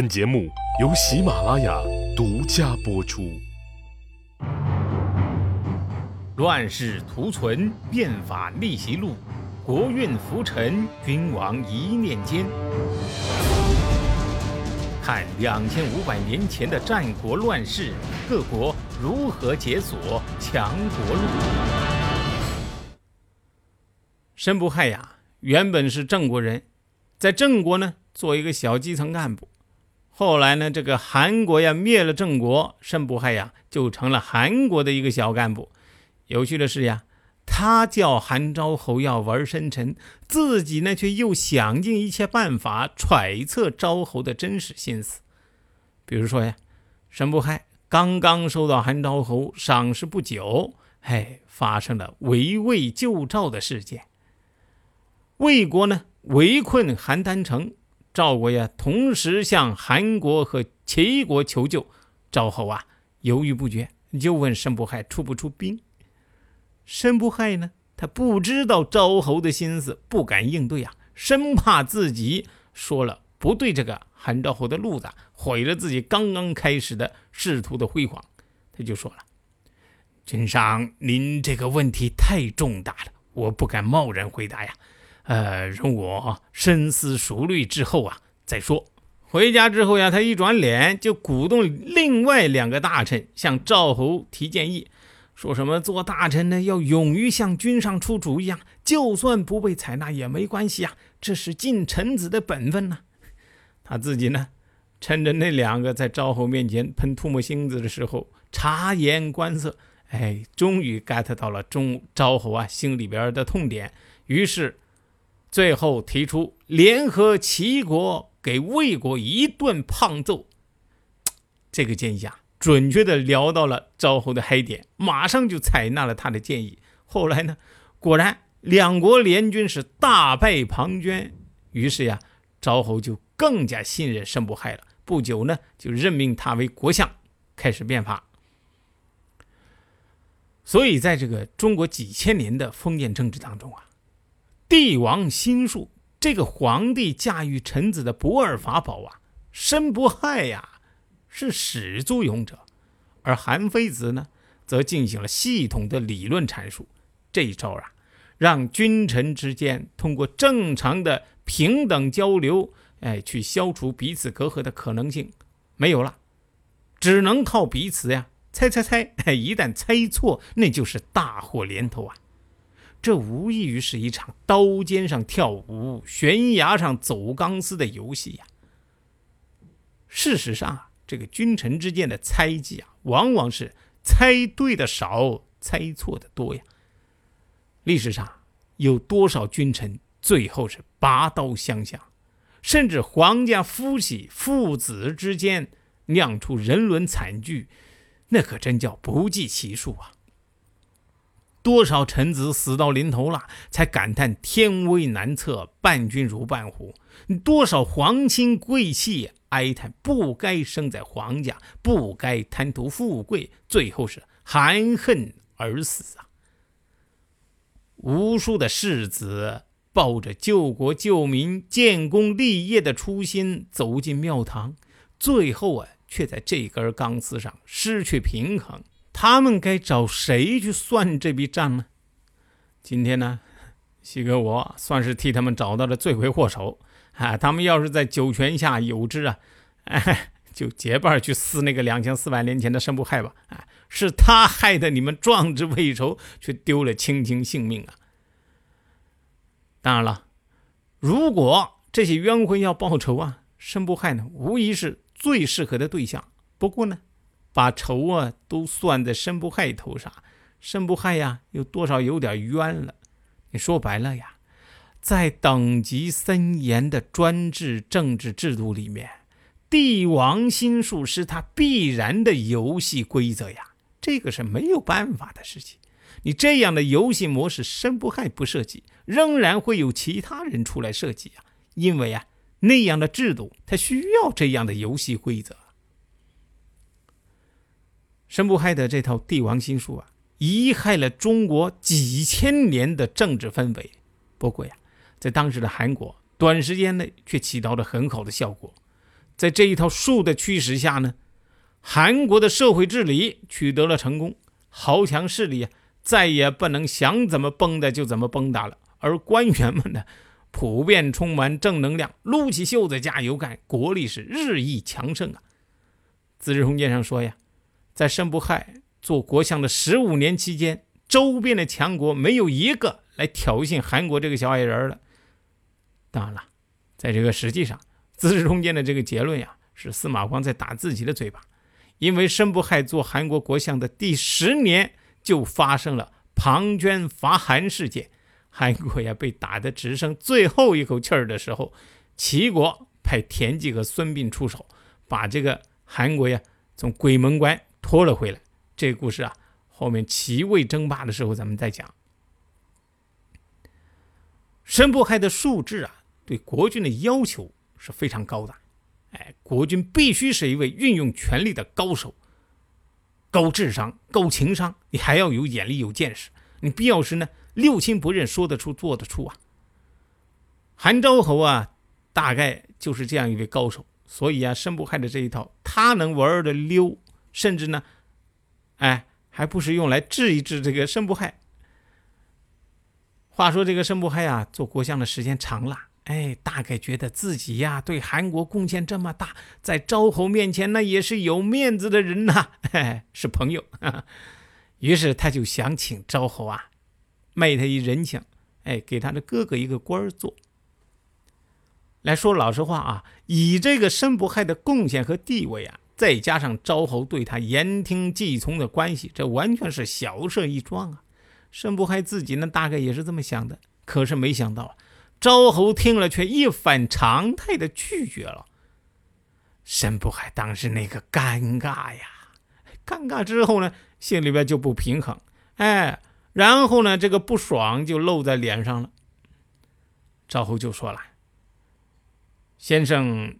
本节目由喜马拉雅独家播出。乱世图存，变法逆袭录，国运浮沉，君王一念间。看两千五百年前的战国乱世，各国如何解锁强国路。申不害呀，原本是郑国人，在郑国呢做一个小基层干部。后来呢，这个韩国呀灭了郑国，申不害呀就成了韩国的一个小干部。有趣的是呀，他叫韩昭侯要玩深沉，自己呢却又想尽一切办法揣测昭侯的真实心思。比如说呀，申不害刚刚收到韩昭侯赏识不久，嘿，发生了围魏救赵的事件。魏国呢围困邯郸城。赵国呀，同时向韩国和齐国求救。赵侯啊，犹豫不决，就问申不害出不出兵。申不害呢，他不知道赵侯的心思，不敢应对啊，生怕自己说了不对这个韩赵侯的路子，毁了自己刚刚开始的仕途的辉煌。他就说了：“君上，您这个问题太重大了，我不敢贸然回答呀。”呃，容我深思熟虑之后啊再说。回家之后呀，他一转脸就鼓动另外两个大臣向赵侯提建议，说什么做大臣呢要勇于向君上出主意啊，就算不被采纳也没关系啊，这是尽臣子的本分呐。他自己呢，趁着那两个在赵侯面前喷唾沫星子的时候察言观色，哎，终于 get 到了中赵侯啊心里边的痛点，于是。最后提出联合齐国给魏国一顿胖揍，这个建议啊，准确的聊到了赵侯的黑点，马上就采纳了他的建议。后来呢，果然两国联军是大败庞涓，于是呀，赵侯就更加信任申不害了。不久呢，就任命他为国相，开始变法。所以，在这个中国几千年的封建政治当中啊。帝王心术，这个皇帝驾驭臣子的不二法宝啊，申不害呀是始作俑者，而韩非子呢，则进行了系统的理论阐述。这一招啊，让君臣之间通过正常的平等交流，哎，去消除彼此隔阂的可能性没有了，只能靠彼此呀猜猜猜。一旦猜错，那就是大祸连头啊！这无异于是一场刀尖上跳舞、悬崖上走钢丝的游戏呀。事实上啊，这个君臣之间的猜忌啊，往往是猜对的少，猜错的多呀。历史上有多少君臣最后是拔刀相向，甚至皇家夫妻、父子之间酿出人伦惨剧，那可真叫不计其数啊。多少臣子死到临头了，才感叹天威难测，伴君如伴虎；多少皇亲贵戚哀叹不该生在皇家，不该贪图富贵，最后是含恨而死啊！无数的士子抱着救国救民、建功立业的初心走进庙堂，最后啊，却在这根钢丝上失去平衡。他们该找谁去算这笔账呢？今天呢，西哥我算是替他们找到了罪魁祸首啊！他们要是在九泉下有知啊，哎，就结伴去撕那个两千四百年前的申不害吧！啊，是他害得你们壮志未酬，却丢了卿卿性命啊！当然了，如果这些冤魂要报仇啊，申不害呢，无疑是最适合的对象。不过呢。把仇啊都算在申不害头上，申不害呀，有多少有点冤了？你说白了呀，在等级森严的专制政治制度里面，帝王心术是他必然的游戏规则呀，这个是没有办法的事情。你这样的游戏模式，申不害不设计，仍然会有其他人出来设计啊，因为啊，那样的制度它需要这样的游戏规则。申不害的这套帝王心术啊，贻害了中国几千年的政治氛围。不过呀，在当时的韩国，短时间内却起到了很好的效果。在这一套术的驱使下呢，韩国的社会治理取得了成功，豪强势力啊再也不能想怎么崩的就怎么崩打了，而官员们呢，普遍充满正能量，撸起袖子加油干，国力是日益强盛啊。《资治通鉴》上说呀，在申不害做国相的十五年期间，周边的强国没有一个来挑衅韩国这个小矮人了。当然了，在这个实际上，《资治通鉴》的这个结论呀，是司马光在打自己的嘴巴，因为申不害做韩国国相的第十年，就发生了庞涓伐韩事件，韩国呀被打得只剩最后一口气儿的时候，齐国派田忌和孙膑出手，把这个韩国呀从鬼门关拖了回来。这个故事啊，后面齐魏争霸的时候咱们再讲。申不害的术制啊。对国君的要求是非常高的，哎，国君必须是一位运用权力的高手，高智商、高情商，你还要有眼力、有见识，你必要时呢六亲不认，说得出、做得出啊。韩昭侯啊，大概就是这样一位高手，所以啊，申不害的这一套，他能玩的溜，甚至呢，哎，还不是用来治一治这个申不害。话说这个申不害啊，做国相的时间长了。哎，大概觉得自己呀对韩国贡献这么大，在昭侯面前那也是有面子的人呐，是朋友。于是他就想请昭侯啊卖他一人情，哎，给他的哥哥一个官儿做。来说老实话啊，以这个申不害的贡献和地位啊，再加上昭侯对他言听计从的关系，这完全是小事一桩啊。申不害自己呢，大概也是这么想的，可是没想到。昭侯听了，却一反常态的拒绝了。申不害当时那个尴尬呀，尴尬之后呢，心里边就不平衡，哎，然后呢，这个不爽就露在脸上了。昭侯就说了：“先生，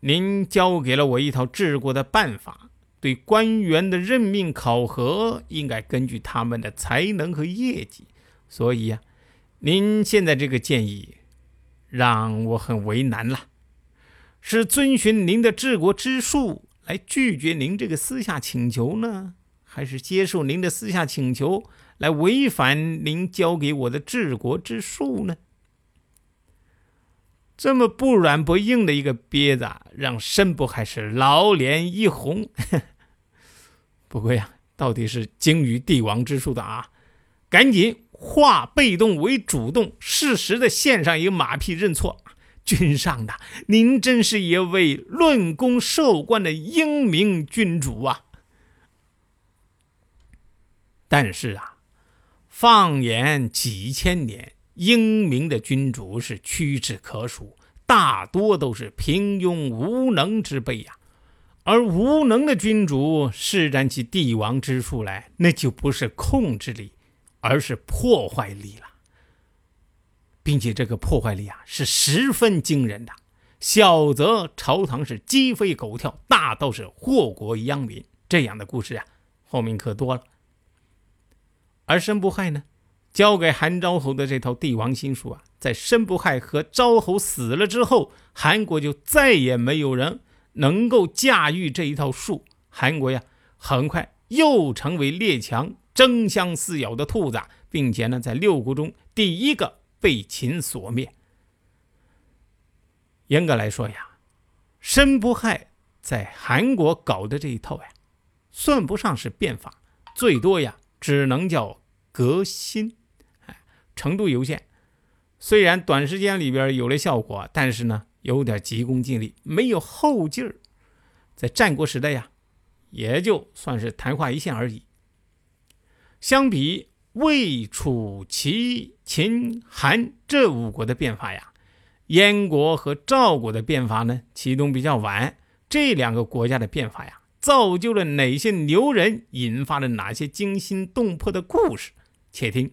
您教给了我一套治国的办法，对官员的任命考核应该根据他们的才能和业绩，所以呀，您现在这个建议。”让我很为难了，是遵循您的治国之术来拒绝您这个私下请求呢，还是接受您的私下请求来违反您教给我的治国之术呢？这么不软不硬的一个鳖子，让申不害是老脸一红。不过呀，到底是精于帝王之术的啊，赶紧。化被动为主动，适时的献上一个马屁认错。君上的，您真是一位论功授官的英明君主啊！但是啊，放眼几千年，英明的君主是屈指可数，大多都是平庸无能之辈呀。而无能的君主施展起帝王之术来，那就不是控制力。而是破坏力了，并且这个破坏力啊是十分惊人的，小则朝堂是鸡飞狗跳，大倒是祸国殃民。这样的故事啊，后面可多了。而申不害呢，交给韩昭侯的这套帝王心术啊，在申不害和昭侯死了之后，韩国就再也没有人能够驾驭这一套术。韩国呀，很快又成为列强。争相撕咬的兔子，并且呢，在六国中第一个被秦所灭。严格来说呀，申不害在韩国搞的这一套呀，算不上是变法，最多呀，只能叫革新，程度有限。虽然短时间里边有了效果，但是呢，有点急功近利，没有后劲儿。在战国时代呀，也就算是昙花一现而已。相比魏、楚、齐、秦、韩这五国的变法呀，燕国和赵国的变法呢启动比较晚。这两个国家的变法呀，造就了哪些牛人，引发了哪些惊心动魄的故事？且听